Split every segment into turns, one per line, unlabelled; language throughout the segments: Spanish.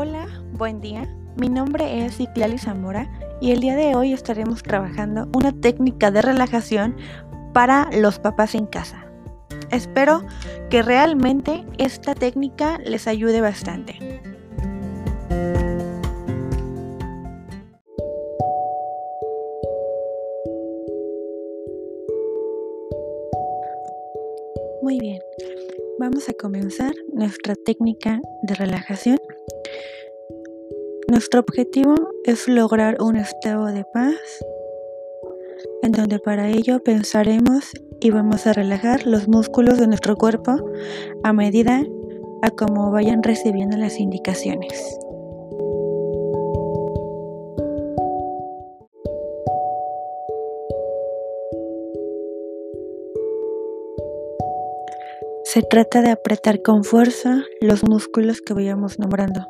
Hola, buen día. Mi nombre es Iclali Zamora y el día de hoy estaremos trabajando una técnica de relajación para los papás en casa. Espero que realmente esta técnica les ayude bastante. Muy bien, vamos a comenzar nuestra técnica de relajación. Nuestro objetivo es lograr un estado de paz en donde para ello pensaremos y vamos a relajar los músculos de nuestro cuerpo a medida a como vayan recibiendo las indicaciones. Se trata de apretar con fuerza los músculos que vayamos nombrando,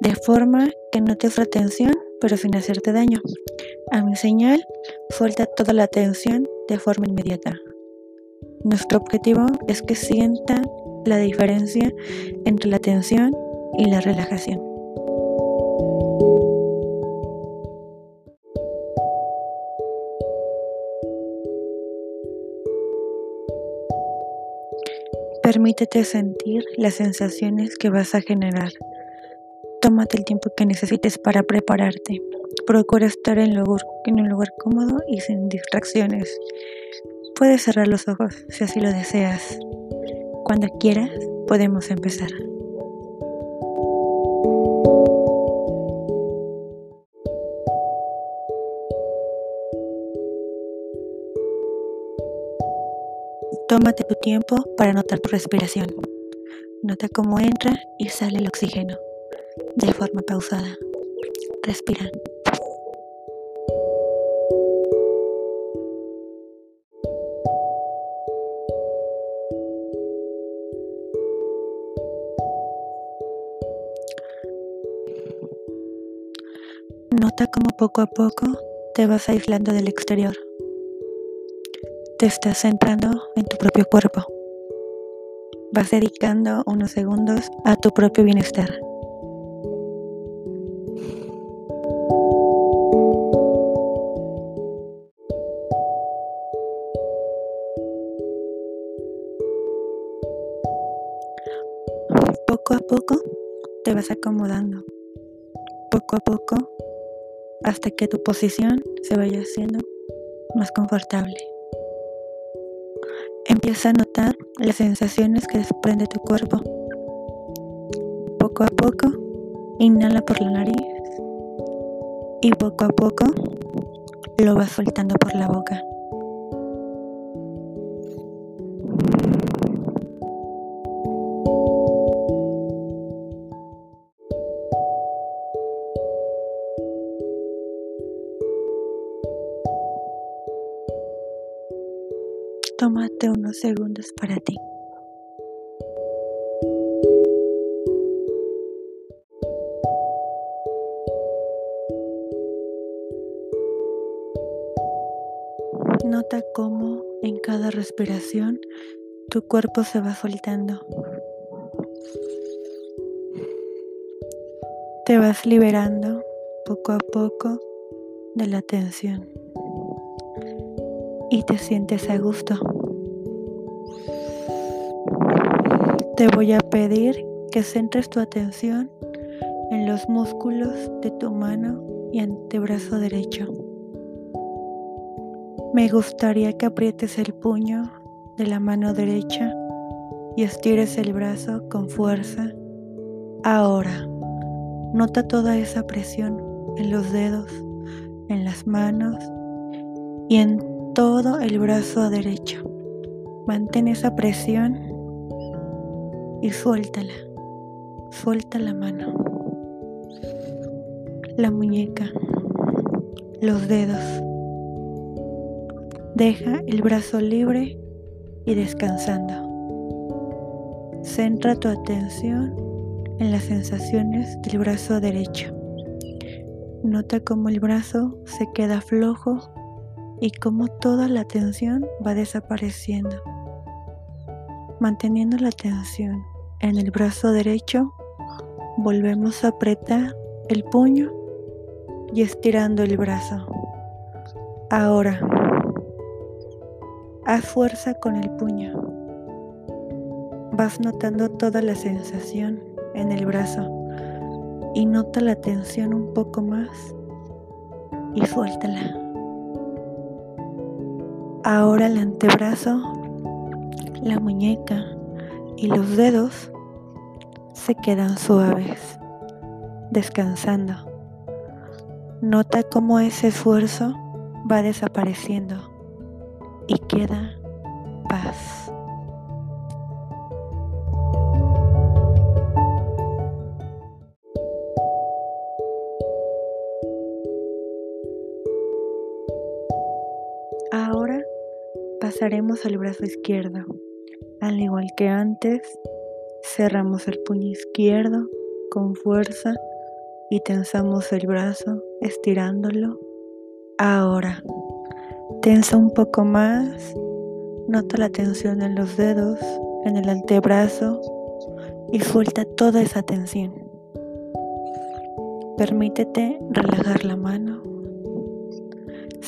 de forma que notes la tensión pero sin hacerte daño. A mi señal, suelta toda la tensión de forma inmediata. Nuestro objetivo es que sienta la diferencia entre la tensión y la relajación. Permítete sentir las sensaciones que vas a generar. Tómate el tiempo que necesites para prepararte. Procura estar en, en un lugar cómodo y sin distracciones. Puedes cerrar los ojos si así lo deseas. Cuando quieras, podemos empezar. Tómate tu tiempo para notar tu respiración. Nota cómo entra y sale el oxígeno de forma pausada. Respira. Nota cómo poco a poco te vas aislando del exterior te estás centrando en tu propio cuerpo. Vas dedicando unos segundos a tu propio bienestar. Poco a poco te vas acomodando. Poco a poco hasta que tu posición se vaya haciendo más confortable. Empieza a notar las sensaciones que desprende tu cuerpo. Poco a poco, inhala por la nariz y poco a poco lo vas soltando por la boca. Tómate unos segundos para ti. Nota cómo en cada respiración tu cuerpo se va soltando. Te vas liberando poco a poco de la tensión y te sientes a gusto. Te voy a pedir que centres tu atención en los músculos de tu mano y antebrazo derecho. Me gustaría que aprietes el puño de la mano derecha y estires el brazo con fuerza. Ahora, nota toda esa presión en los dedos, en las manos y en todo el brazo derecho. Mantén esa presión y suéltala. Suelta la mano, la muñeca, los dedos. Deja el brazo libre y descansando. Centra tu atención en las sensaciones del brazo derecho. Nota cómo el brazo se queda flojo y cómo toda la tensión va desapareciendo. Manteniendo la tensión en el brazo derecho, volvemos a apretar el puño y estirando el brazo. Ahora, haz fuerza con el puño. Vas notando toda la sensación en el brazo y nota la tensión un poco más y suéltala. Ahora el antebrazo, la muñeca y los dedos se quedan suaves, descansando. Nota cómo ese esfuerzo va desapareciendo y queda paz. Pasaremos al brazo izquierdo. Al igual que antes, cerramos el puño izquierdo con fuerza y tensamos el brazo estirándolo. Ahora, tensa un poco más, nota la tensión en los dedos, en el antebrazo y suelta toda esa tensión. Permítete relajar la mano.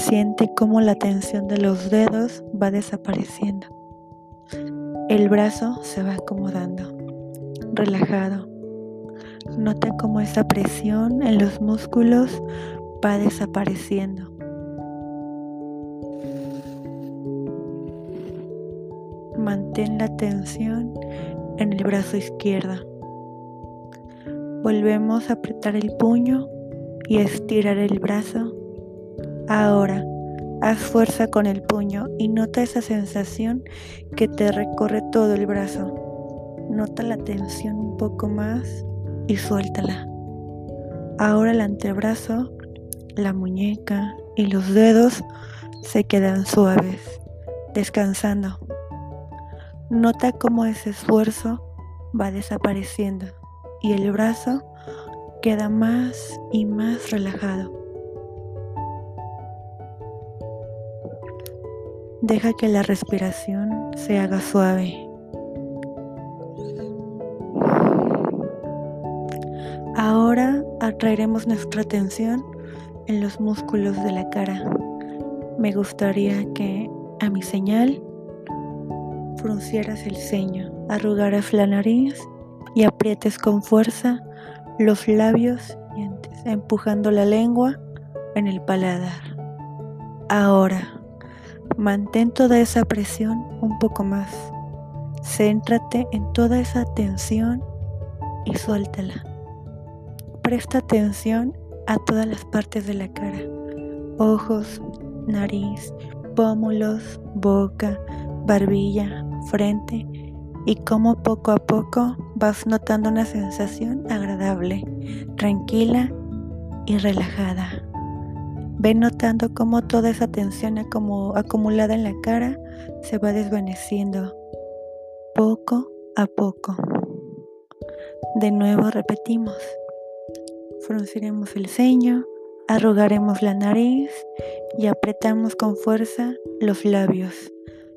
Siente cómo la tensión de los dedos va desapareciendo. El brazo se va acomodando, relajado. Nota cómo esa presión en los músculos va desapareciendo. Mantén la tensión en el brazo izquierdo. Volvemos a apretar el puño y estirar el brazo. Ahora Haz fuerza con el puño y nota esa sensación que te recorre todo el brazo. Nota la tensión un poco más y suéltala. Ahora el antebrazo, la muñeca y los dedos se quedan suaves, descansando. Nota cómo ese esfuerzo va desapareciendo y el brazo queda más y más relajado. Deja que la respiración se haga suave. Ahora atraeremos nuestra atención en los músculos de la cara. Me gustaría que a mi señal fruncieras el ceño, arrugaras la nariz y aprietes con fuerza los labios empujando la lengua en el paladar. Ahora Mantén toda esa presión un poco más. Céntrate en toda esa tensión y suéltala. Presta atención a todas las partes de la cara. Ojos, nariz, pómulos, boca, barbilla, frente y cómo poco a poco vas notando una sensación agradable, tranquila y relajada. Ve notando cómo toda esa tensión acumulada en la cara se va desvaneciendo poco a poco. De nuevo repetimos. Frunciremos el ceño, arrugaremos la nariz y apretamos con fuerza los labios,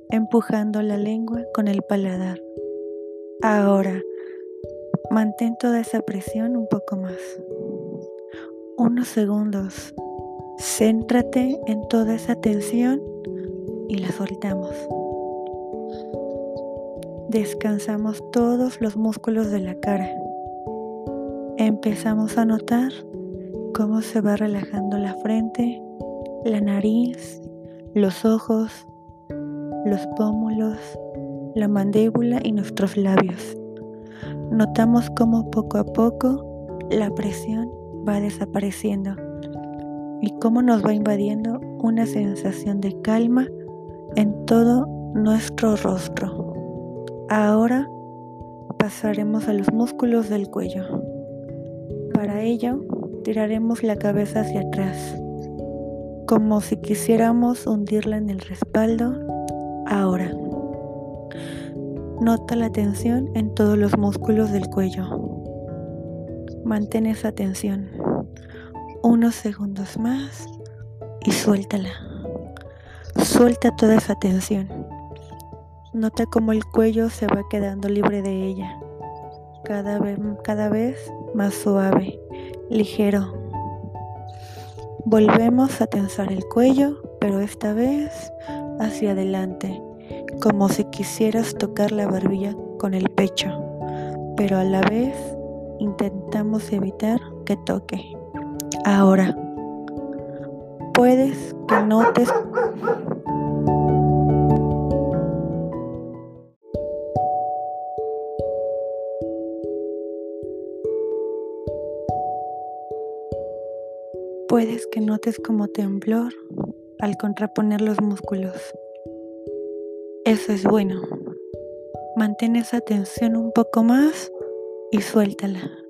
empujando la lengua con el paladar. Ahora, mantén toda esa presión un poco más. Unos segundos Céntrate en toda esa tensión y la soltamos. Descansamos todos los músculos de la cara. Empezamos a notar cómo se va relajando la frente, la nariz, los ojos, los pómulos, la mandíbula y nuestros labios. Notamos cómo poco a poco la presión va desapareciendo y cómo nos va invadiendo una sensación de calma en todo nuestro rostro. Ahora pasaremos a los músculos del cuello. Para ello, tiraremos la cabeza hacia atrás, como si quisiéramos hundirla en el respaldo. Ahora, nota la tensión en todos los músculos del cuello. Mantén esa tensión unos segundos más y suéltala. Suelta toda esa tensión. Nota cómo el cuello se va quedando libre de ella. cada vez, cada vez más suave, ligero. Volvemos a tensar el cuello, pero esta vez hacia adelante, como si quisieras tocar la barbilla con el pecho, pero a la vez intentamos evitar que toque. Ahora, puedes que notes Puedes que notes como temblor al contraponer los músculos. Eso es bueno. Mantén esa tensión un poco más y suéltala.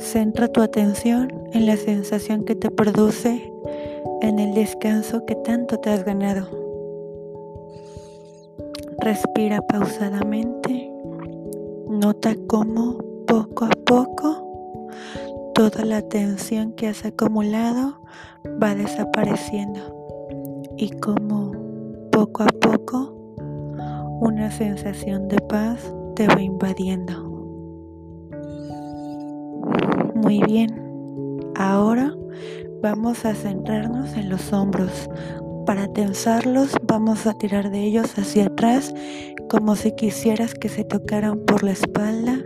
Centra tu atención en la sensación que te produce en el descanso que tanto te has ganado. Respira pausadamente. Nota cómo poco a poco toda la tensión que has acumulado va desapareciendo y como poco a poco una sensación de paz te va invadiendo. Muy bien, ahora vamos a centrarnos en los hombros. Para tensarlos vamos a tirar de ellos hacia atrás como si quisieras que se tocaran por la espalda.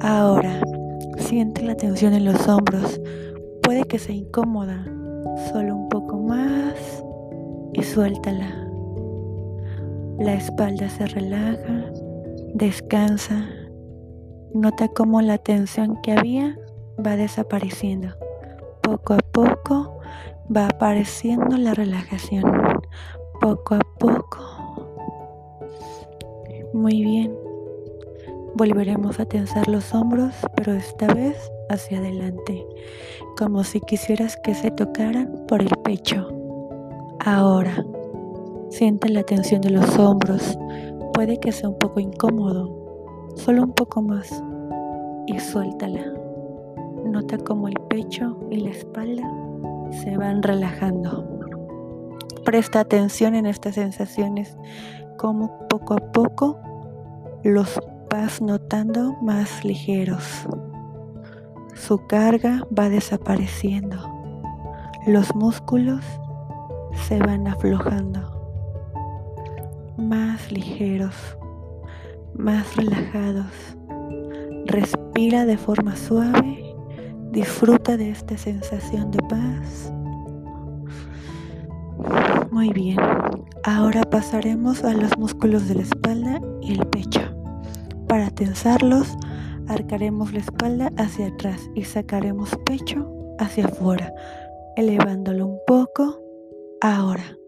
Ahora Siente la tensión en los hombros. Puede que sea incómoda. Solo un poco más y suéltala. La espalda se relaja, descansa. Nota cómo la tensión que había va desapareciendo. Poco a poco va apareciendo la relajación. Poco a poco. Muy bien. Volveremos a tensar los hombros, pero esta vez hacia adelante, como si quisieras que se tocaran por el pecho. Ahora, siente la tensión de los hombros. Puede que sea un poco incómodo, solo un poco más, y suéltala. Nota cómo el pecho y la espalda se van relajando. Presta atención en estas sensaciones, como poco a poco los vas notando más ligeros. Su carga va desapareciendo. Los músculos se van aflojando. Más ligeros, más relajados. Respira de forma suave. Disfruta de esta sensación de paz. Muy bien. Ahora pasaremos a los músculos de la espalda y el pecho. Para tensarlos, arcaremos la espalda hacia atrás y sacaremos pecho hacia afuera, elevándolo un poco. Ahora,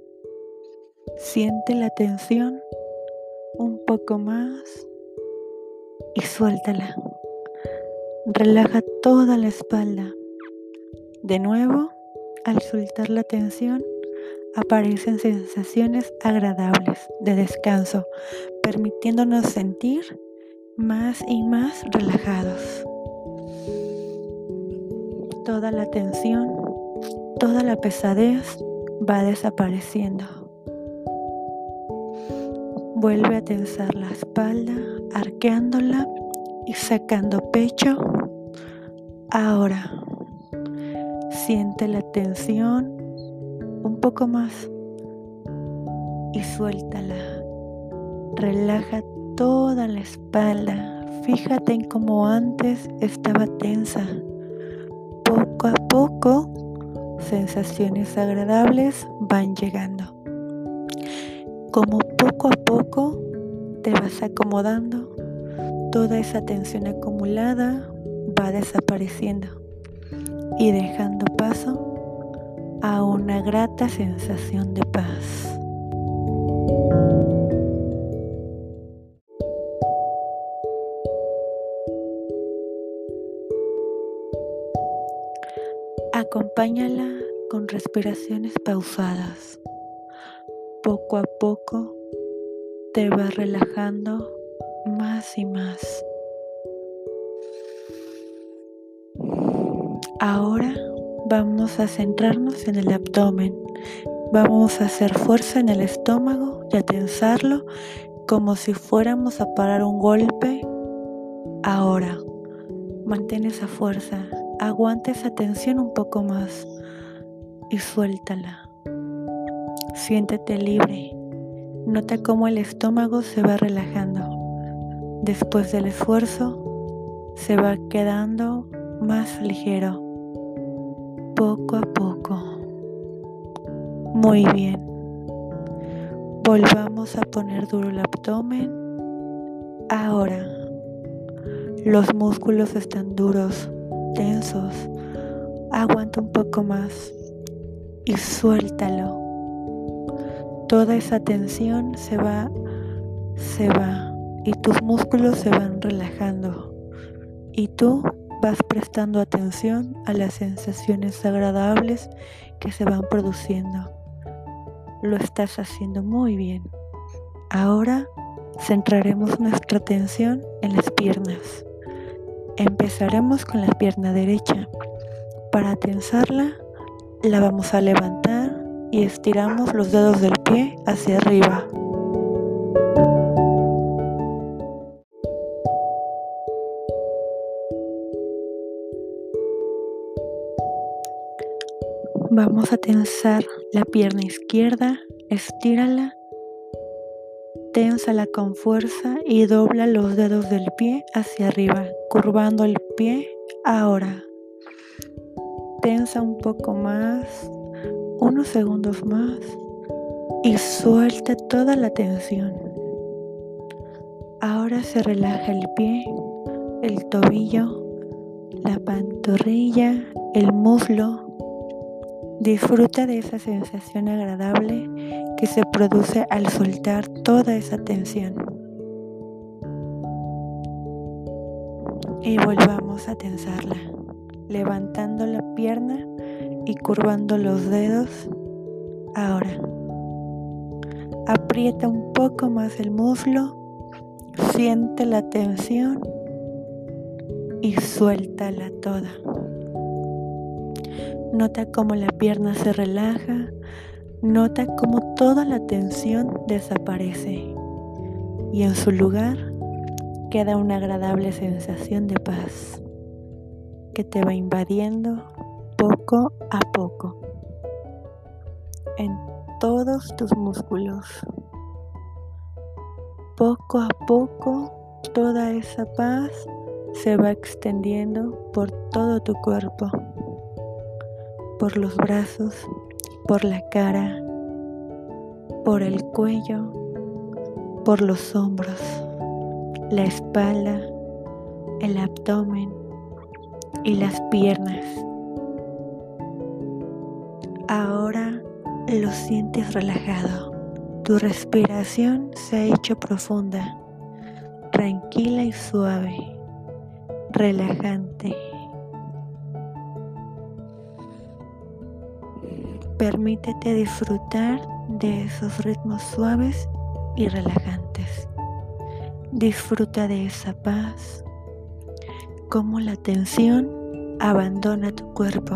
siente la tensión un poco más y suéltala. Relaja toda la espalda. De nuevo, al soltar la tensión, aparecen sensaciones agradables de descanso, permitiéndonos sentir más y más relajados. Toda la tensión, toda la pesadez va desapareciendo. Vuelve a tensar la espalda, arqueándola y sacando pecho. Ahora, siente la tensión un poco más y suéltala. Relaja toda la espalda. Fíjate en cómo antes estaba tensa. Poco a poco, sensaciones agradables van llegando. Como poco a poco te vas acomodando, toda esa tensión acumulada va desapareciendo y dejando paso a una grata sensación de paz. Acompáñala con respiraciones pausadas. Poco a poco te va relajando más y más. Ahora vamos a centrarnos en el abdomen. Vamos a hacer fuerza en el estómago y a tensarlo como si fuéramos a parar un golpe Ahora, mantén esa fuerza, aguanta esa tensión un poco más y suéltala. Siéntete libre. Nota cómo el estómago se va relajando. Después del esfuerzo, se va quedando más ligero, poco a poco. Muy bien. Volvamos a poner duro el abdomen. Ahora, los músculos están duros, tensos. Aguanta un poco más y suéltalo. Toda esa tensión se va, se va y tus músculos se van relajando. Y tú vas prestando atención a las sensaciones agradables que se van produciendo. Lo estás haciendo muy bien. Ahora centraremos nuestra atención en las piernas. Empezaremos con la pierna derecha. Para tensarla, la vamos a levantar y estiramos los dedos del pie hacia arriba. Vamos a tensar la pierna izquierda, estírala, ténsala con fuerza y dobla los dedos del pie hacia arriba, curvando el pie ahora. Tensa un poco más, unos segundos más y suelta toda la tensión. Ahora se relaja el pie, el tobillo, la pantorrilla, el muslo, Disfruta de esa sensación agradable que se produce al soltar toda esa tensión. Y volvamos a tensarla, levantando la pierna y curvando los dedos. Ahora, aprieta un poco más el muslo, siente la tensión y suéltala toda. Nota cómo la pierna se relaja. Nota cómo toda la tensión desaparece. Y en su lugar queda una agradable sensación de paz que te va invadiendo poco a poco en todos tus músculos. Poco a poco toda esa paz se va extendiendo por todo tu cuerpo por los brazos, por la cara, por el cuello, por los hombros, la espalda, el abdomen y las piernas. Ahora lo sientes relajado. Tu respiración se ha hecho profunda, tranquila y suave, relajante. Permítete disfrutar de esos ritmos suaves y relajantes. Disfruta de esa paz, como la tensión abandona tu cuerpo.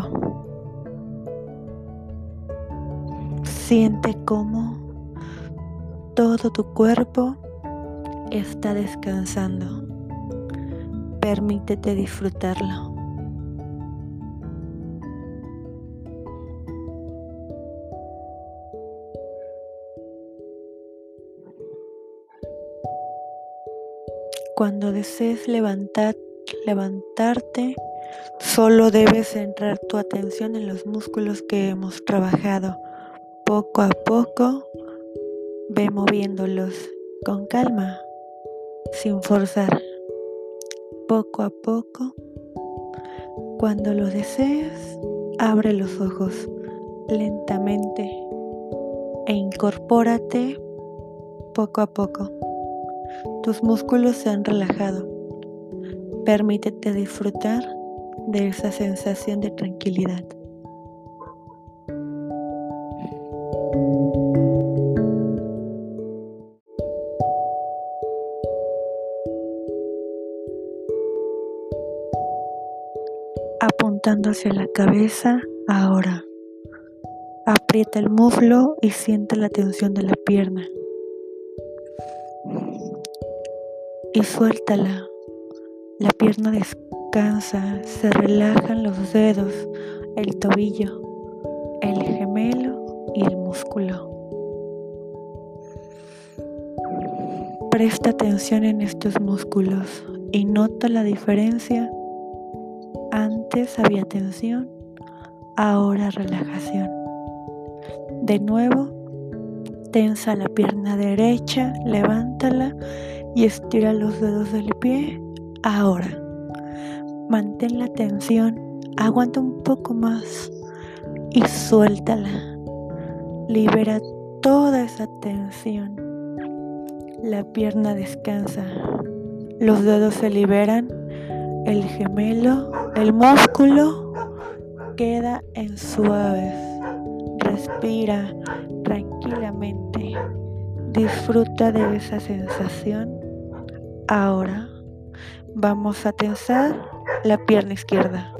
Siente cómo todo tu cuerpo está descansando. Permítete disfrutarlo. Cuando desees levantar, levantarte, solo debes centrar tu atención en los músculos que hemos trabajado. Poco a poco, ve moviéndolos con calma, sin forzar. Poco a poco, cuando lo desees, abre los ojos lentamente e incorpórate poco a poco. Tus músculos se han relajado. Permítete disfrutar de esa sensación de tranquilidad. Apuntando hacia la cabeza, ahora. Aprieta el muslo y siente la tensión de la pierna. Y suéltala. La pierna descansa, se relajan los dedos, el tobillo, el gemelo y el músculo. Presta atención en estos músculos y nota la diferencia. Antes había tensión, ahora relajación. De nuevo, tensa la pierna derecha, levántala y estira los dedos del pie. Ahora, mantén la tensión, aguanta un poco más y suéltala. Libera toda esa tensión. La pierna descansa, los dedos se liberan, el gemelo, el músculo queda en suaves. Respira tranquilamente. Disfruta de esa sensación. Ahora vamos a tensar la pierna izquierda.